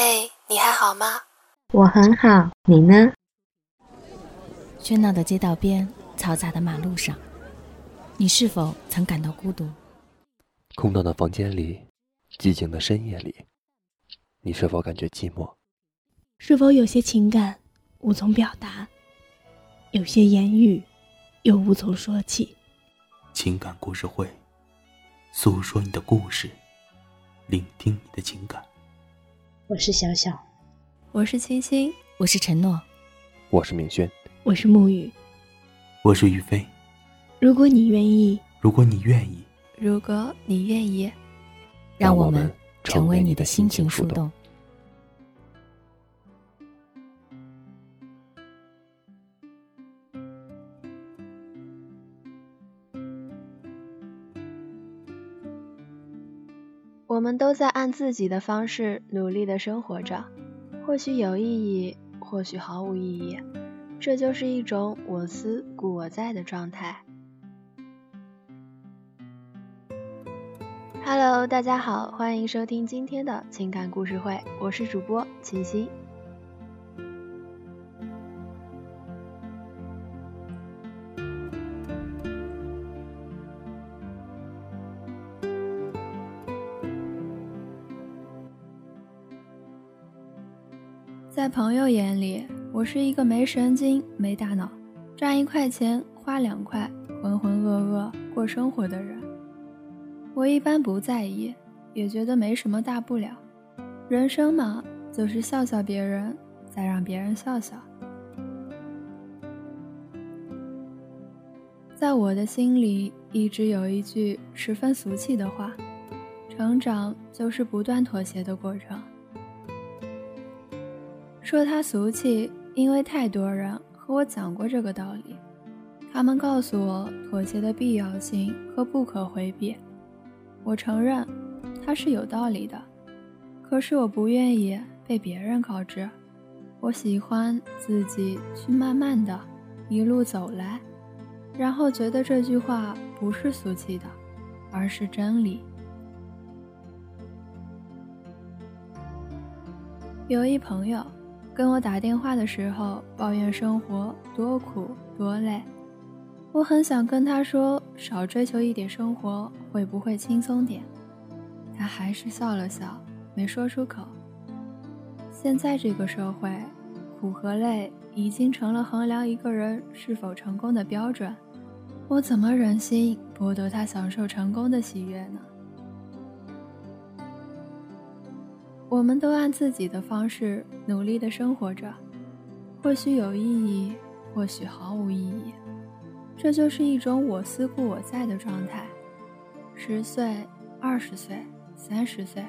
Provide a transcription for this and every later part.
嘿，你还好吗？我很好，你呢？喧闹的街道边，嘈杂的马路上，你是否曾感到孤独？空荡的房间里，寂静的深夜里，你是否感觉寂寞？是否有些情感无从表达？有些言语又无从说起？情感故事会，诉说你的故事，聆听你的情感。我是小小，我是清新，我是承诺，我是明轩，我是沐雨，我是于飞。如果你愿意，如果你愿意，如果你愿意，让我们成为你的心情树洞。我们都在按自己的方式努力的生活着，或许有意义，或许毫无意义，这就是一种我思故我在的状态。Hello，大家好，欢迎收听今天的情感故事会，我是主播晴心。在朋友眼里，我是一个没神经、没大脑，赚一块钱花两块，浑浑噩噩过生活的人。我一般不在意，也觉得没什么大不了。人生嘛，就是笑笑别人，再让别人笑笑。在我的心里，一直有一句十分俗气的话：成长就是不断妥协的过程。说他俗气，因为太多人和我讲过这个道理，他们告诉我妥协的必要性和不可回避。我承认，他是有道理的，可是我不愿意被别人告知。我喜欢自己去慢慢的一路走来，然后觉得这句话不是俗气的，而是真理。有一朋友。跟我打电话的时候，抱怨生活多苦多累，我很想跟他说少追求一点生活会不会轻松点，他还是笑了笑，没说出口。现在这个社会，苦和累已经成了衡量一个人是否成功的标准，我怎么忍心剥夺他享受成功的喜悦呢？我们都按自己的方式努力的生活着，或许有意义，或许毫无意义，这就是一种我思故我在的状态。十岁、二十岁、三十岁，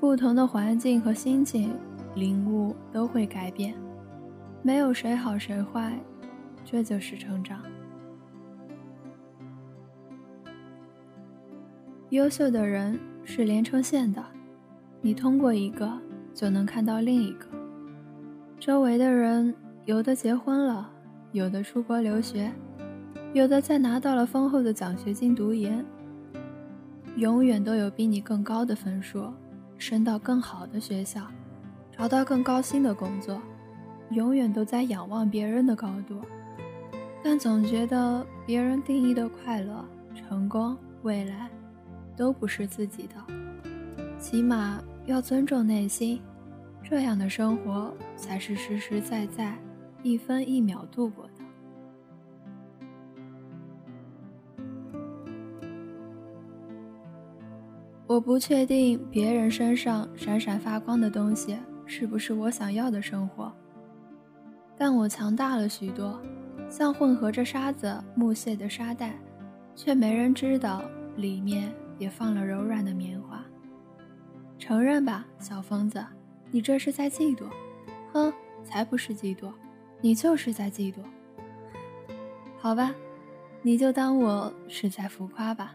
不同的环境和心境，领悟都会改变，没有谁好谁坏，这就是成长。优秀的人是连成线的。你通过一个就能看到另一个。周围的人有的结婚了，有的出国留学，有的在拿到了丰厚的奖学金读研。永远都有比你更高的分数，升到更好的学校，找到更高薪的工作。永远都在仰望别人的高度，但总觉得别人定义的快乐、成功、未来，都不是自己的。起码要尊重内心，这样的生活才是实实在在、一分一秒度过的。我不确定别人身上闪闪发光的东西是不是我想要的生活，但我强大了许多，像混合着沙子、木屑的沙袋，却没人知道里面也放了柔软的棉花。承认吧，小疯子，你这是在嫉妒。哼，才不是嫉妒，你就是在嫉妒。好吧，你就当我是在浮夸吧。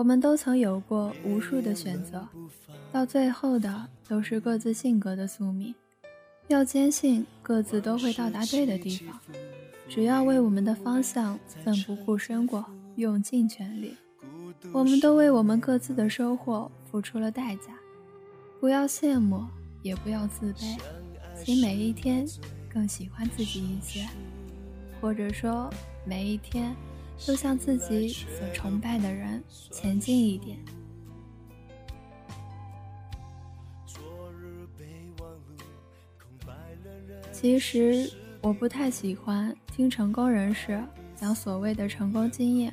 我们都曾有过无数的选择，到最后的都是各自性格的宿命。要坚信各自都会到达对的地方，只要为我们的方向奋不顾身过，用尽全力。我们都为我们各自的收获付出了代价，不要羡慕，也不要自卑，请每一天更喜欢自己一些，或者说每一天就向自己所崇拜的人前进一点。其实我不太喜欢听成功人士讲所谓的成功经验。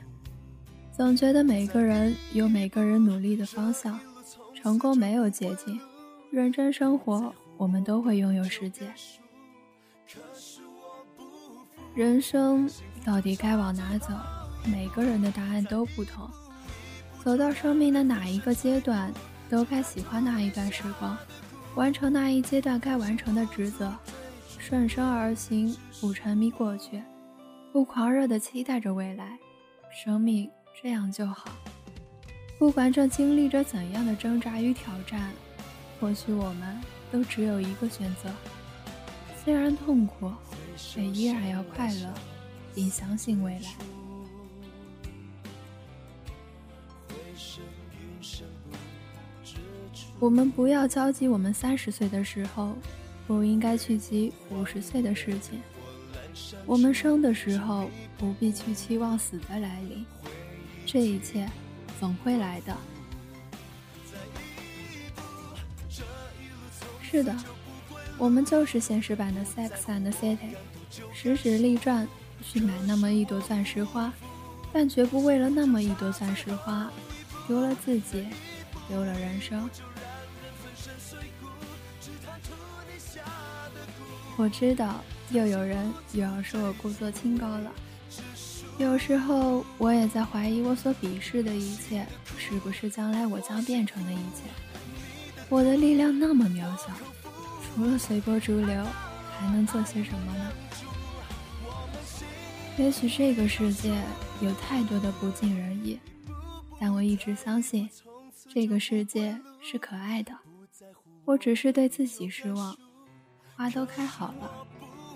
总觉得每个人有每个人努力的方向，成功没有捷径，认真生活，我们都会拥有世界。人生到底该往哪走？每个人的答案都不同。走到生命的哪一个阶段，都该喜欢那一段时光，完成那一阶段该完成的职责，顺生而行，不沉迷过去，不狂热的期待着未来。生命。这样就好。不管正经历着怎样的挣扎与挑战，或许我们都只有一个选择：虽然痛苦，却依然要快乐，并相信未来。我们不要焦急，我们三十岁的时候，不应该去急五十岁的事情。我们生的时候，不必去期望死的来临。这一切总会来的。是的，我们就是现实版的《Sex and the City》，时时立传去买那么一朵钻石花，但绝不为了那么一朵钻石花丢了自己，丢了人生。我知道，又有人又要说我故作清高了。有时候，我也在怀疑，我所鄙视的一切，是不是将来我将变成的一切？我的力量那么渺小，除了随波逐流，还能做些什么呢？也许这个世界有太多的不尽人意，但我一直相信，这个世界是可爱的。我只是对自己失望，花都开好了，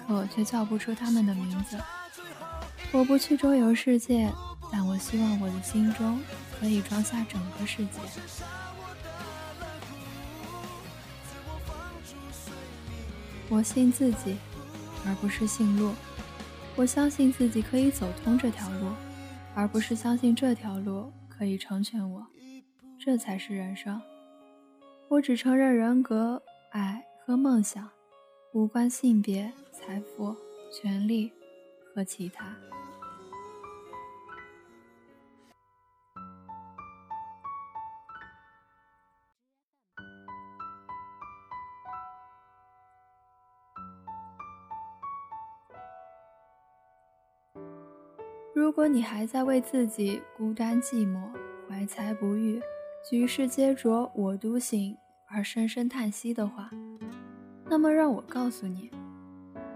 可我却叫不出它们的名字。我不去周游世界，但我希望我的心中可以装下整个世界。我信自己，而不是信路。我相信自己可以走通这条路，而不是相信这条路可以成全我。这才是人生。我只承认人格、爱和梦想，无关性别、财富、权利和其他。如果你还在为自己孤单寂寞、怀才不遇、举世皆浊我独醒而深深叹息的话，那么让我告诉你，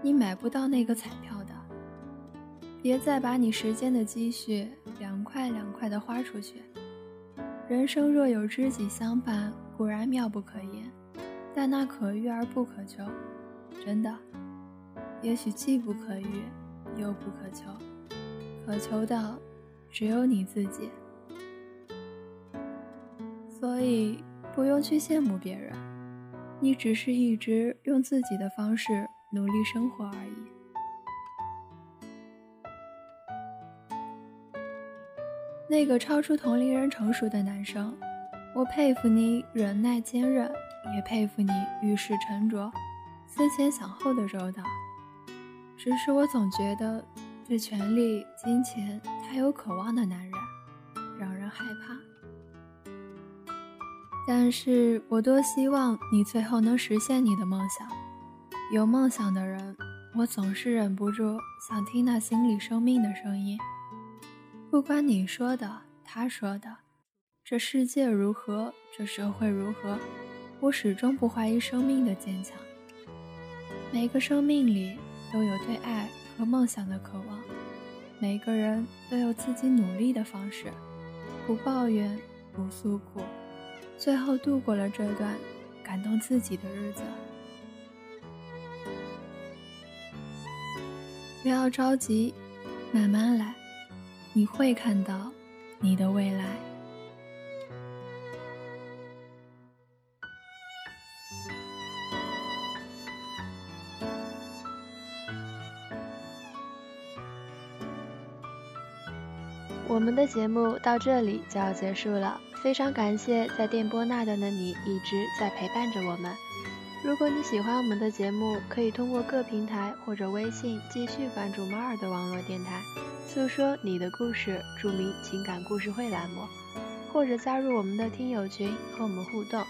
你买不到那个彩票的。别再把你时间的积蓄两块两块的花出去。人生若有知己相伴，固然妙不可言，但那可遇而不可求，真的，也许既不可遇，又不可求。渴求的只有你自己，所以不用去羡慕别人，你只是一直用自己的方式努力生活而已。那个超出同龄人成熟的男生，我佩服你忍耐坚韧，也佩服你遇事沉着、思前想后的周到。只是我总觉得。对权力、金钱太有渴望的男人，让人害怕。但是我多希望你最后能实现你的梦想。有梦想的人，我总是忍不住想听那心里生命的声音。不管你说的，他说的，这世界如何，这社会如何，我始终不怀疑生命的坚强。每个生命里都有对爱。和梦想的渴望，每个人都有自己努力的方式，不抱怨，不诉苦，最后度过了这段感动自己的日子。不要着急，慢慢来，你会看到你的未来。我们的节目到这里就要结束了，非常感谢在电波那端的你一直在陪伴着我们。如果你喜欢我们的节目，可以通过各平台或者微信继续关注猫儿的网络电台，诉说你的故事，著名情感故事会栏目，或者加入我们的听友群和我们互动。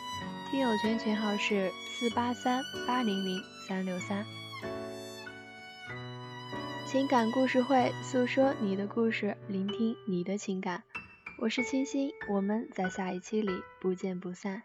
听友群群号是四八三八零零三六三。情感故事会，诉说你的故事，聆听你的情感。我是清新，我们在下一期里不见不散。